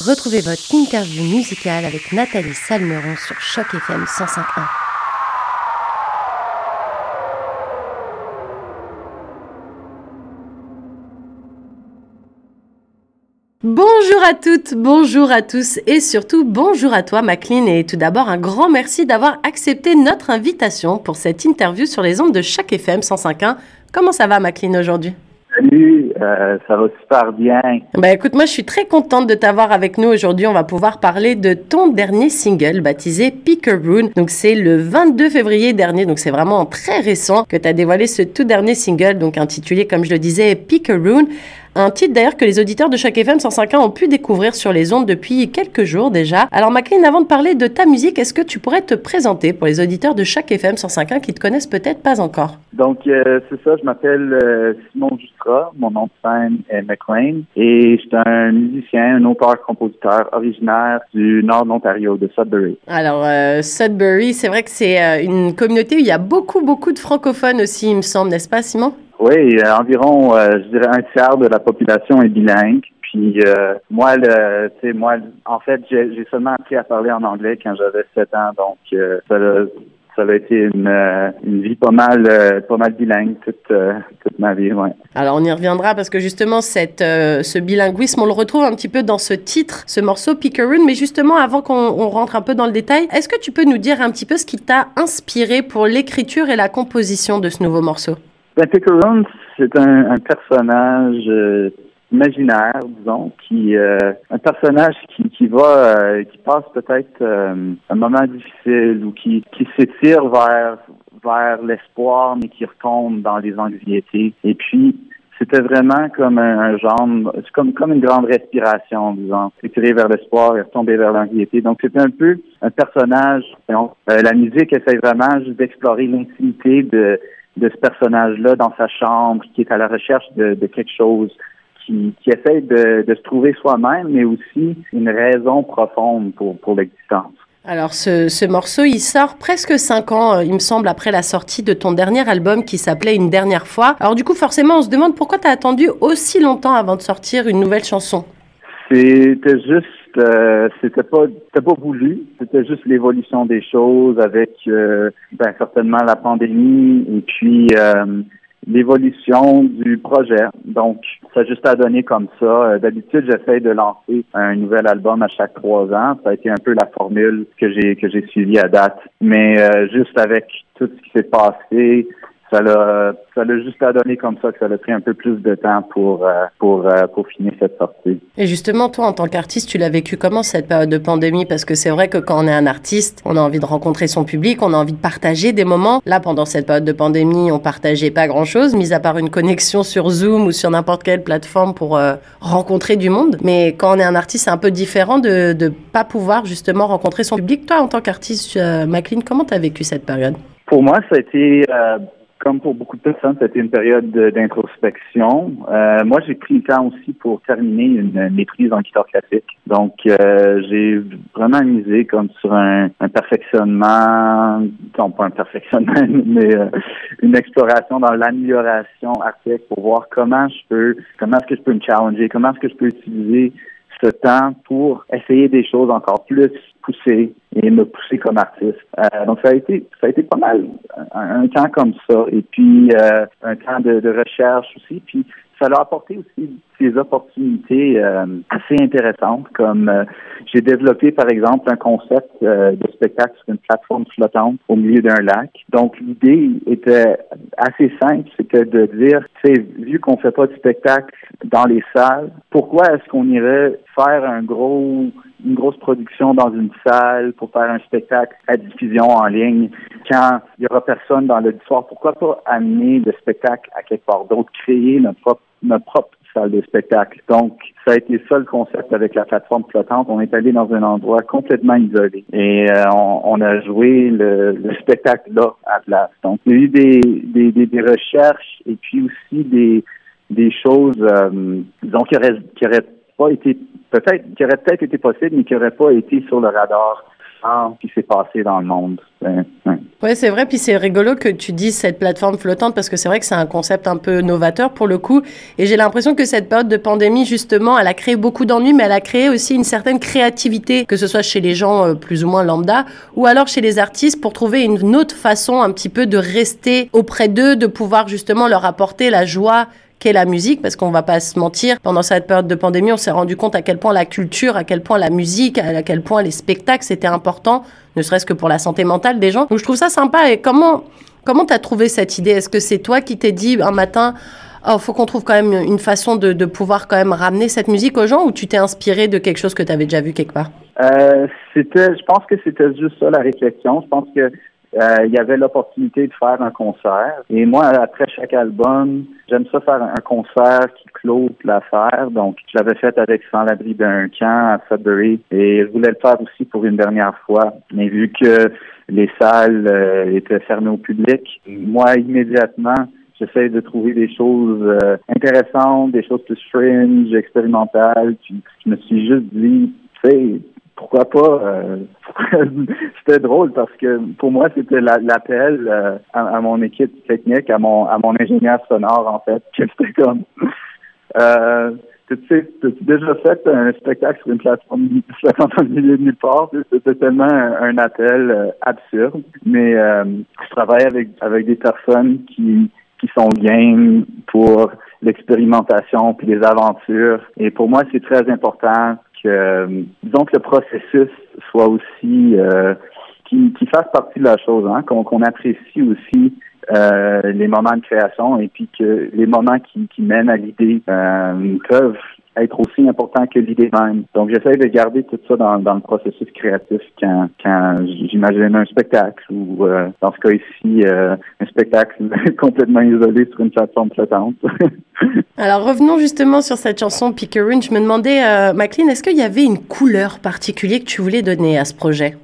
Retrouvez votre interview musicale avec Nathalie Salmeron sur Choc FM 105.1. Bonjour à toutes, bonjour à tous et surtout bonjour à toi Maclean et tout d'abord un grand merci d'avoir accepté notre invitation pour cette interview sur les ondes de chaque FM 105.1. Comment ça va Maclean aujourd'hui? Salut, euh, ça va super bien. Bah écoute, moi je suis très contente de t'avoir avec nous aujourd'hui. On va pouvoir parler de ton dernier single baptisé Pickeroon. Donc c'est le 22 février dernier, donc c'est vraiment très récent que tu as dévoilé ce tout dernier single, donc intitulé comme je le disais Pickeroon. Un titre d'ailleurs que les auditeurs de chaque FM 105.1 ont pu découvrir sur les ondes depuis quelques jours déjà. Alors McLean, avant de parler de ta musique, est-ce que tu pourrais te présenter pour les auditeurs de chaque FM 105.1 qui te connaissent peut-être pas encore? Donc euh, c'est ça, je m'appelle euh, Simon Justra, mon nom de scène est McLean et je suis un musicien, un auteur-compositeur originaire du nord de l'Ontario, de Sudbury. Alors euh, Sudbury, c'est vrai que c'est une communauté où il y a beaucoup beaucoup de francophones aussi, il me semble, n'est-ce pas Simon? Oui, euh, environ, euh, je dirais, un tiers de la population est bilingue. Puis euh, moi, le, moi, en fait, j'ai seulement appris à parler en anglais quand j'avais 7 ans, donc ça, ça a été une, une vie pas mal, bilingue toute, ma vie. Alors on y reviendra parce que justement ce bilinguisme, on le retrouve un petit peu dans ce titre, ce morceau Pickeroon. Mais justement, avant qu'on rentre un peu dans le détail, est-ce que tu peux nous dire un petit peu ce qui t'a inspiré pour l'écriture et la composition de ce nouveau morceau? Ben, Pickeroon, c'est un, un, personnage euh, imaginaire, disons, qui euh, un personnage qui, qui va, euh, qui passe peut-être un moment difficile ou qui, qui s'étire vers vers l'espoir, mais qui retombe dans les anxiétés. Et puis, c'était vraiment comme un, genre, c'est comme, comme une grande respiration, disons, s'étirer vers l'espoir et retomber vers l'anxiété. Donc, c'était un peu un personnage. la musique essaie vraiment d'explorer l'intimité de de ce personnage-là dans sa chambre, qui est à la recherche de, quelque chose, qui, qui essaie de, se trouver soi-même, mais aussi une raison profonde pour, pour l'existence. Alors ce, ce, morceau, il sort presque cinq ans, euh, il me semble, après la sortie de ton dernier album qui s'appelait Une dernière fois. Alors du coup, forcément, on se demande pourquoi tu as attendu aussi longtemps avant de sortir une nouvelle chanson? C'était juste euh, c'était pas c'était pas voulu, c'était juste l'évolution des choses avec euh, ben, certainement la pandémie et puis euh, l'évolution du projet. Donc, ça a juste à donner comme ça. D'habitude, j'essaie de lancer un nouvel album à chaque trois ans. Ça a été un peu la formule que j'ai que j'ai suivie à date. Mais juste avec tout ce qui s'est passé, ça l'a ça l'a juste à donner comme ça que ça a pris un peu plus de temps pour euh, pour euh, pour finir cette sortie. Et justement toi en tant qu'artiste, tu l'as vécu comment cette période de pandémie? Parce que c'est vrai que quand on est un artiste, on a envie de rencontrer son public, on a envie de partager des moments. Là pendant cette période de pandémie, on partageait pas grand-chose mis à part une connexion sur Zoom ou sur n'importe quelle plateforme pour euh, rencontrer du monde. Mais quand on est un artiste, c'est un peu différent de de pas pouvoir justement rencontrer son public. Toi en tant qu'artiste McLean, comment tu as vécu cette période? Pour moi, ça a été comme pour beaucoup de personnes, c'était une période d'introspection. Euh, moi, j'ai pris le temps aussi pour terminer une maîtrise en guitare classique. Donc, euh, j'ai vraiment misé comme sur un, un perfectionnement, non pas un perfectionnement, mais euh, une exploration dans l'amélioration artistique pour voir comment je peux, comment est-ce que je peux me challenger, comment est-ce que je peux utiliser ce temps pour essayer des choses encore plus poussées et me pousser comme artiste. Euh, donc ça a été ça a été pas mal un, temps comme ça et puis euh, un temps de, de, recherche aussi puis ça a apporté aussi des opportunités euh, assez intéressantes comme j'ai développé par exemple un concept de spectacle sur une plateforme flottante au milieu d'un lac. Donc l'idée était assez simple, c'était de dire, tu sais, vu qu'on fait pas de spectacle dans les salles, pourquoi est-ce qu'on irait faire un gros une grosse production dans une salle pour faire un spectacle à diffusion en ligne quand il y aura personne dans l'auditoire. Pourquoi pas amener le spectacle à quelque part d'autre, créer notre propre, notre propre salle de spectacle? Donc, ça a été ça le concept avec la plateforme flottante. On est allé dans un endroit complètement isolé et euh, on, a joué le, spectacle là à place. Donc, il y a eu des, des, des, recherches et puis aussi des, des choses, euh, disons, qui auraient, qui auraient pas été peut-être qui aurait peut-être été possible, mais qui n'aurait pas été sur le radar ressent ce qui s'est passé dans le monde. Ouais, c'est vrai. Puis c'est rigolo que tu dises cette plateforme flottante parce que c'est vrai que c'est un concept un peu novateur pour le coup. Et j'ai l'impression que cette période de pandémie, justement, elle a créé beaucoup d'ennuis, mais elle a créé aussi une certaine créativité, que ce soit chez les gens euh, plus ou moins lambda ou alors chez les artistes pour trouver une autre façon un petit peu de rester auprès d'eux, de pouvoir justement leur apporter la joie qu'est la musique, parce qu'on va pas se mentir, pendant cette période de pandémie, on s'est rendu compte à quel point la culture, à quel point la musique, à quel point les spectacles, c'était important, ne serait-ce que pour la santé mentale des gens. Donc je trouve ça sympa. Et comment comment t'as trouvé cette idée? Est-ce que c'est toi qui t'es dit un matin oh, faut qu'on trouve quand même une façon de, de, pouvoir quand même ramener cette musique aux gens ou tu t'es inspiré de quelque chose que tu avais déjà vu quelque part? Euh, c'était, je pense que c'était juste ça la réflexion. Je pense que euh, il y avait l'opportunité de faire un concert. Et moi, après chaque album, j'aime ça faire un concert qui clôt l'affaire. Donc, je l'avais fait avec Sans l'abri d'un camp à Sudbury et je voulais le faire aussi pour une dernière fois. Mais vu que les salles euh, étaient fermées au public, moi, immédiatement, j'essaie de trouver des choses euh, intéressantes, des choses plus fringe, expérimentales. Puis, je me suis juste dit, tu sais, pourquoi pas euh, c'était drôle parce que pour moi c'était l'appel euh, à, mon équipe technique à mon à mon ingénieur sonore en fait que c'était comme euh, tu sais tu déjà fait un spectacle sur une plateforme au milieu de nulle part? C'était tellement un, appel euh, absurde mais je travaille avec avec des personnes qui qui sont bien pour l'expérimentation puis les aventures. Et pour moi c'est très important que, disons que le processus soit aussi, euh, qui, qui, fasse partie de la chose, hein, qu'on apprécie aussi euh, les moments de création et puis que les moments qui, qui mènent à l'idée euh, peuvent être aussi important que l'idée même. Donc, j'essaie de garder tout ça dans, dans le processus créatif quand, quand j'imagine un spectacle ou, euh, dans ce cas ici, euh, un spectacle complètement isolé sur une plateforme flottante. Alors, revenons justement sur cette chanson Pickerin. Je me demandais, euh, McLean, est-ce qu'il y avait une couleur particulière que tu voulais donner à ce projet?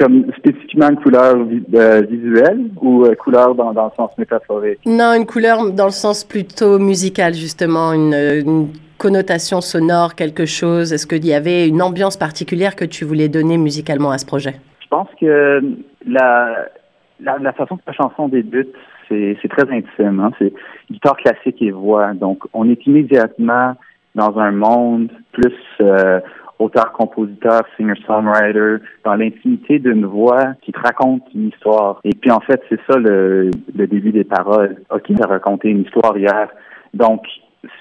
Comme spécifiquement une couleur visuelle ou couleur dans, dans le sens métaphorique? Non, une couleur dans le sens plutôt musical, justement, une, une connotation sonore, quelque chose? Est-ce qu'il y avait une ambiance particulière que tu voulais donner musicalement à ce projet? Je pense que la, façon que la chanson débute, c'est très intime. Hein? C'est guitare classique et voix. Donc, on est immédiatement dans un monde plus euh, auteur-compositeur, singer-songwriter, dans l'intimité d'une voix qui te raconte une histoire. Et puis, en fait, c'est ça le, début des paroles. OK, j'ai raconté une histoire hier. Donc,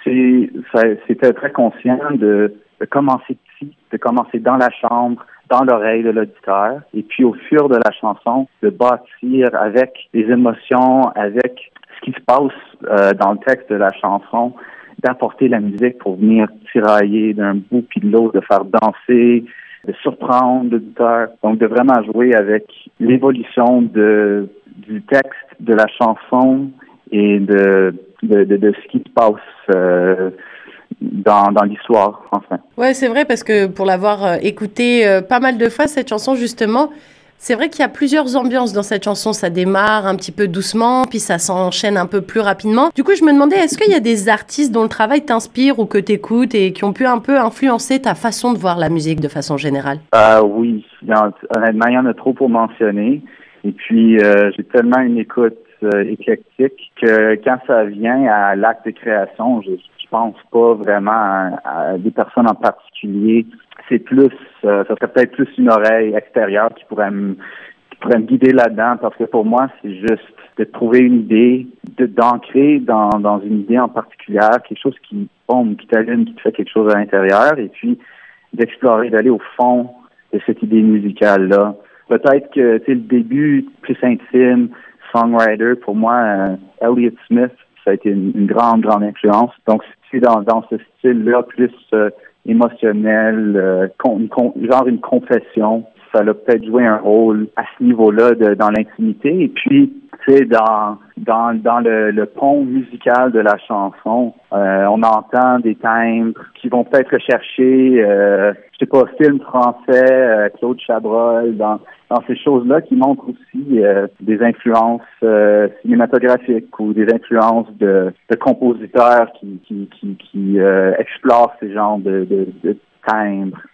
c'était très conscient de, de commencer petit, de commencer dans la chambre, dans l'oreille de l'auditeur, et puis au fur de la chanson, de bâtir avec les émotions, avec ce qui se passe euh, dans le texte de la chanson, d'apporter la musique pour venir tirailler d'un bout puis de l'autre, de faire danser, de surprendre l'auditeur. Donc de vraiment jouer avec l'évolution de du texte, de la chanson et de de, de, de ce qui se passe euh, dans, dans l'histoire, enfin. Ouais, c'est vrai, parce que pour l'avoir euh, écouté euh, pas mal de fois, cette chanson, justement, c'est vrai qu'il y a plusieurs ambiances dans cette chanson. Ça démarre un petit peu doucement, puis ça s'enchaîne un peu plus rapidement. Du coup, je me demandais, est-ce qu'il y a des artistes dont le travail t'inspire ou que t'écoutes et qui ont pu un peu influencer ta façon de voir la musique de façon générale? Euh, oui, honnêtement, il y en a trop pour mentionner. Et puis, euh, j'ai tellement une écoute éclectique que quand ça vient à l'acte de création, je, je pense pas vraiment à, des personnes en particulier. C'est plus, euh, ça serait peut-être plus une oreille extérieure qui pourrait me guider là-dedans parce que pour moi, c'est juste de trouver une idée, de d'ancrer dans, une idée en particulier, quelque chose qui bombe, qui t'allume, qui te fait quelque chose à l'intérieur, et puis d'explorer, d'aller au fond de cette idée musicale-là. Peut-être que le début plus intime, songwriter, pour moi, euh, Elliott Smith, ça a été une, grande, grande influence. Donc, c'est dans, dans ce style-là, plus euh, émotionnel, euh, genre une confession, ça a peut-être joué un rôle à ce niveau-là dans l'intimité. Et puis, tu sais, dans, dans, dans le, le, pont musical de la chanson, euh, on entend des timbres qui vont peut-être chercher, euh, je sais pas, film français, euh, Claude Chabrol, dans, dans ces choses-là qui montrent aussi euh, des influences euh, cinématographiques ou des influences de, de compositeurs qui, qui, qui, qui explorent ces genres de, de, de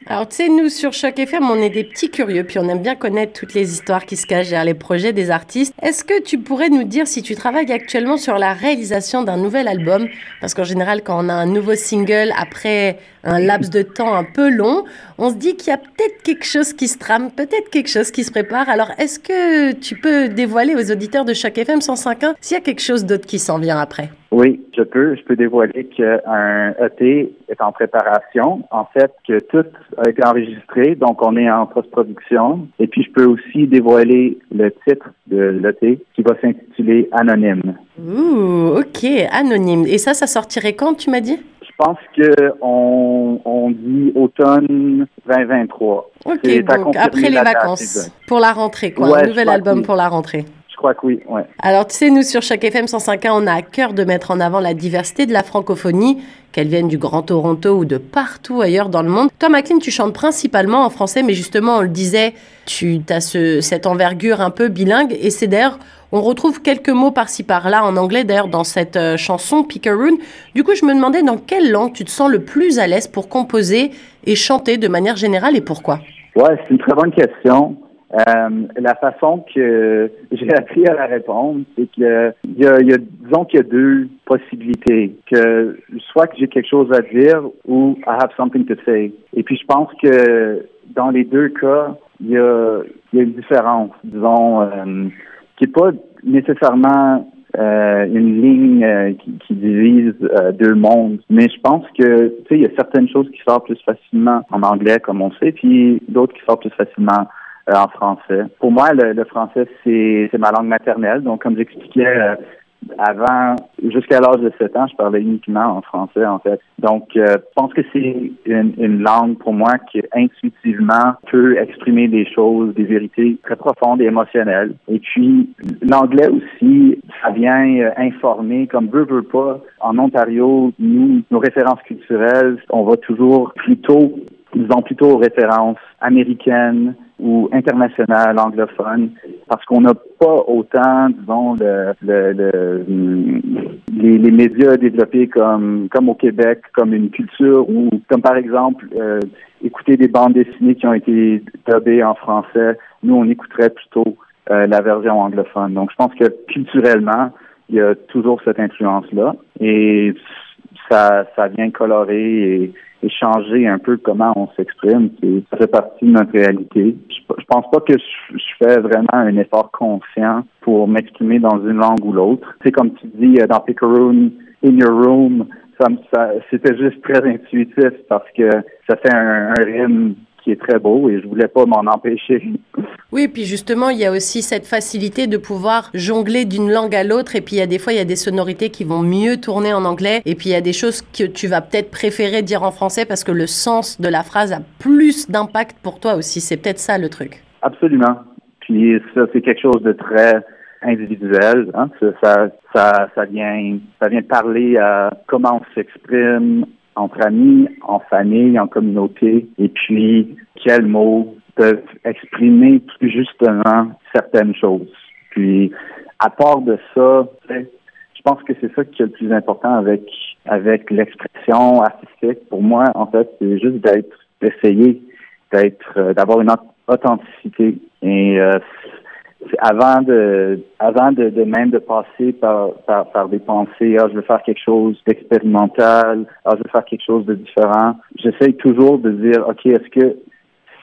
Alors, tu sais, nous, sur Choc FM, on est des petits curieux, puis on aime bien connaître toutes les histoires qui se cachent derrière les projets des artistes. Est-ce que tu pourrais nous dire si tu travailles actuellement sur la réalisation d'un nouvel album? Parce qu'en général, quand on a un nouveau single après un laps de temps un peu long, on se dit qu'il y a peut-être quelque chose qui se trame, peut-être quelque chose qui se prépare. Alors, est-ce que tu peux dévoiler aux auditeurs de Choc FM 105.1 s'il y a quelque chose d'autre qui s'en vient après? Oui, je peux. Je peux dévoiler qu'un EP est en préparation. En fait, que tout a été enregistré, donc on est en post-production. Et puis, je peux aussi dévoiler le titre de l'EP qui va s'intituler Anonyme. Ouh, ok, Anonyme. Et ça, ça sortirait quand, tu m'as dit? Je pense qu'on on dit automne 2023. Ok, donc après les vacances, pour la rentrée, quoi. un nouvel album pour la rentrée crois que oui. Ouais. Alors, tu sais, nous, sur chaque FM 105.1, on a à cœur de mettre en avant la diversité de la francophonie, qu'elle vienne du Grand Toronto ou de partout ailleurs dans le monde. Toi, Maclean, tu chantes principalement en français, mais justement, on le disait, tu as ce, cette envergure un peu bilingue, et c'est d'ailleurs... On retrouve quelques mots par-ci par-là en anglais d'ailleurs dans cette euh, chanson Pickeroon. Du coup, je me demandais dans quelle langue tu te sens le plus à l'aise pour composer et chanter de manière générale et pourquoi? Ouais, c'est une très bonne question. Euh, la façon que j'ai appris à la répondre, c'est que il y a, y a, disons qu'il y a deux possibilités. Que soit que j'ai quelque chose à dire ou I have something to say. Et puis je pense que dans les deux cas, il y a, y a une différence, disons, euh, qui est pas nécessairement euh, une ligne euh, qui, qui, divise euh, deux mondes. Mais je pense que tu sais, il y a certaines choses qui sortent plus facilement en anglais, comme on sait, puis d'autres qui sortent plus facilement en français. Pour moi, le, français, c'est ma langue maternelle. Donc, comme j'expliquais euh, avant, jusqu'à l'âge de 7 ans, je parlais uniquement en français, en fait. Donc, euh, je pense que c'est une, une, langue pour moi qui intuitivement peut exprimer des choses, des vérités très profondes et émotionnelles. Et puis, l'anglais aussi, ça vient informer, comme veut, veut pas. En Ontario, nous, nos références culturelles, on va toujours plutôt, disons plutôt aux références américaines, ou international anglophone parce qu'on n'a pas autant, disons, le, le, les, les, médias développés comme comme au Québec, comme une culture ou comme par exemple euh, écouter des bandes dessinées qui ont été dubbées en français. Nous, on écouterait plutôt euh, la version anglophone. Donc, je pense que culturellement, il y a toujours cette influence-là et ça, ça vient colorer et et changer un peu comment on s'exprime. Ça fait partie de notre réalité. Je, je pense pas que je, fais vraiment un effort conscient pour m'exprimer dans une langue ou l'autre. C'est comme tu dis euh, dans Picaroon, In Your Room, ça, ça c'était juste très intuitif parce que ça fait un, un rime qui est très beau et je voulais pas m'en empêcher. Oui, puis justement, il y a aussi cette facilité de pouvoir jongler d'une langue à l'autre et puis il y a des fois, il y a des sonorités qui vont mieux tourner en anglais et puis il y a des choses que tu vas peut-être préférer dire en français parce que le sens de la phrase a plus d'impact pour toi aussi. C'est peut-être ça le truc. Absolument. Puis ça, c'est quelque chose de très individuel. Hein? Ça, ça, ça, vient, ça vient parler à comment on s'exprime, entre amis, en famille, en communauté, et puis quels mots peuvent exprimer plus justement certaines choses. Puis, à part de ça, je pense que c'est ça qui est le plus important avec avec l'expression artistique. Pour moi, en fait, c'est juste d'être, d'essayer d'être, euh, d'avoir une authenticité. Et euh, avant de avant de, de, même de passer par, par, par des pensées ah je veux faire quelque chose d'expérimental ah je veux faire quelque chose de différent. J'essaye toujours de dire ok est-ce que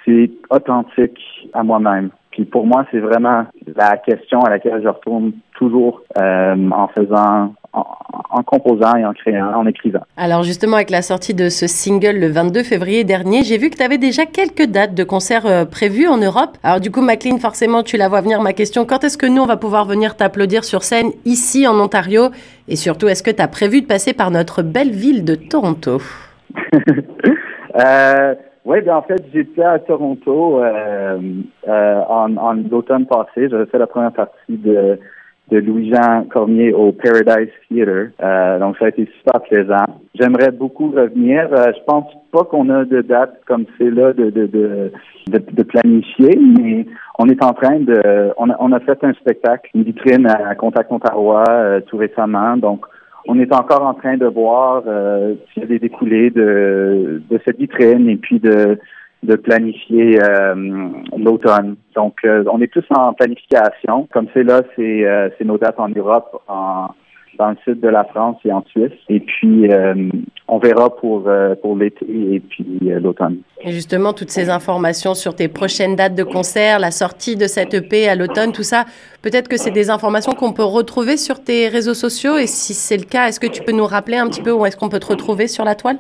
c'est authentique à moi-même? Puis pour moi c'est vraiment la question à laquelle je retourne toujours euh, en faisant en, composant et en créant, en écrivant. Alors justement, avec la sortie de ce single le 22 février dernier, j'ai vu que tu avais déjà quelques dates de concerts euh, prévues en Europe. Alors du coup, McLean, forcément, tu la vois venir. Ma question, quand est-ce que nous, on va pouvoir venir t'applaudir sur scène ici en Ontario? Et surtout, est-ce que tu as prévu de passer par notre belle ville de Toronto? Euh, oui, bien en fait, j'étais à Toronto euh, euh, en, en l'automne passé. J'avais fait la première partie de de Louis-Jean Cormier au Paradise Theater. Euh, donc, ça a été super plaisant. J'aimerais beaucoup revenir. Euh, je pense pas qu'on a de date comme c'est là de, de, de, de, planifier, mais on est en train de... On a, on a fait un spectacle, une vitrine à Contact Ontario euh, tout récemment. Donc, on est encore en train de voir euh, s'il y a des découlés de, de cette vitrine et puis de, de planifier euh, l'automne. Donc, euh, on est tous en planification. Comme c'est là, c'est euh, nos dates en Europe, dans le sud de la France et en Suisse. Et puis, on verra pour, pour l'été et puis l'automne. Et justement, toutes ces informations sur tes prochaines dates de concert, la sortie de cette EP à l'automne, tout ça, peut-être que c'est des informations qu'on peut retrouver sur tes réseaux sociaux. Et si c'est le cas, est-ce que tu peux nous rappeler un petit peu où est-ce qu'on peut te retrouver sur la toile?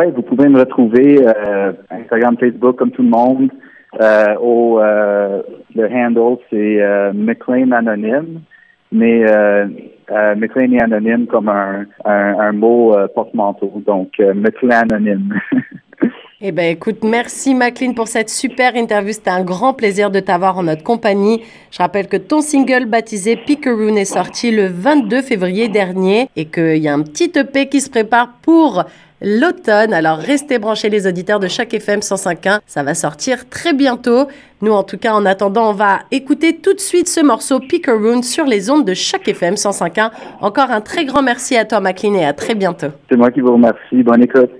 Oui, vous pouvez me retrouver euh, Instagram, Facebook, comme tout le monde. Euh, au, le handle, c'est McLean Anonyme mais euh, euh, McLean est anonyme comme un, un, mot euh, porte-manteau, donc euh, McLean anonyme. Eh bien, écoute, merci McLean pour cette super interview. C'était un grand plaisir de t'avoir en notre compagnie. Je rappelle que ton single baptisé Pickeroon est sorti le 22 février dernier et qu'il y a un petit EP qui se prépare pour l'automne. Alors restez branchés les auditeurs de chaque FM 105.1. Ça va sortir très bientôt. Nous, en tout cas, en attendant, on va écouter tout de suite ce morceau Pickeroon sur les ondes de chaque FM 105.1. Encore un très grand merci à toi, McLean, et à très bientôt. C'est moi qui vous remercie. Bonne écoute.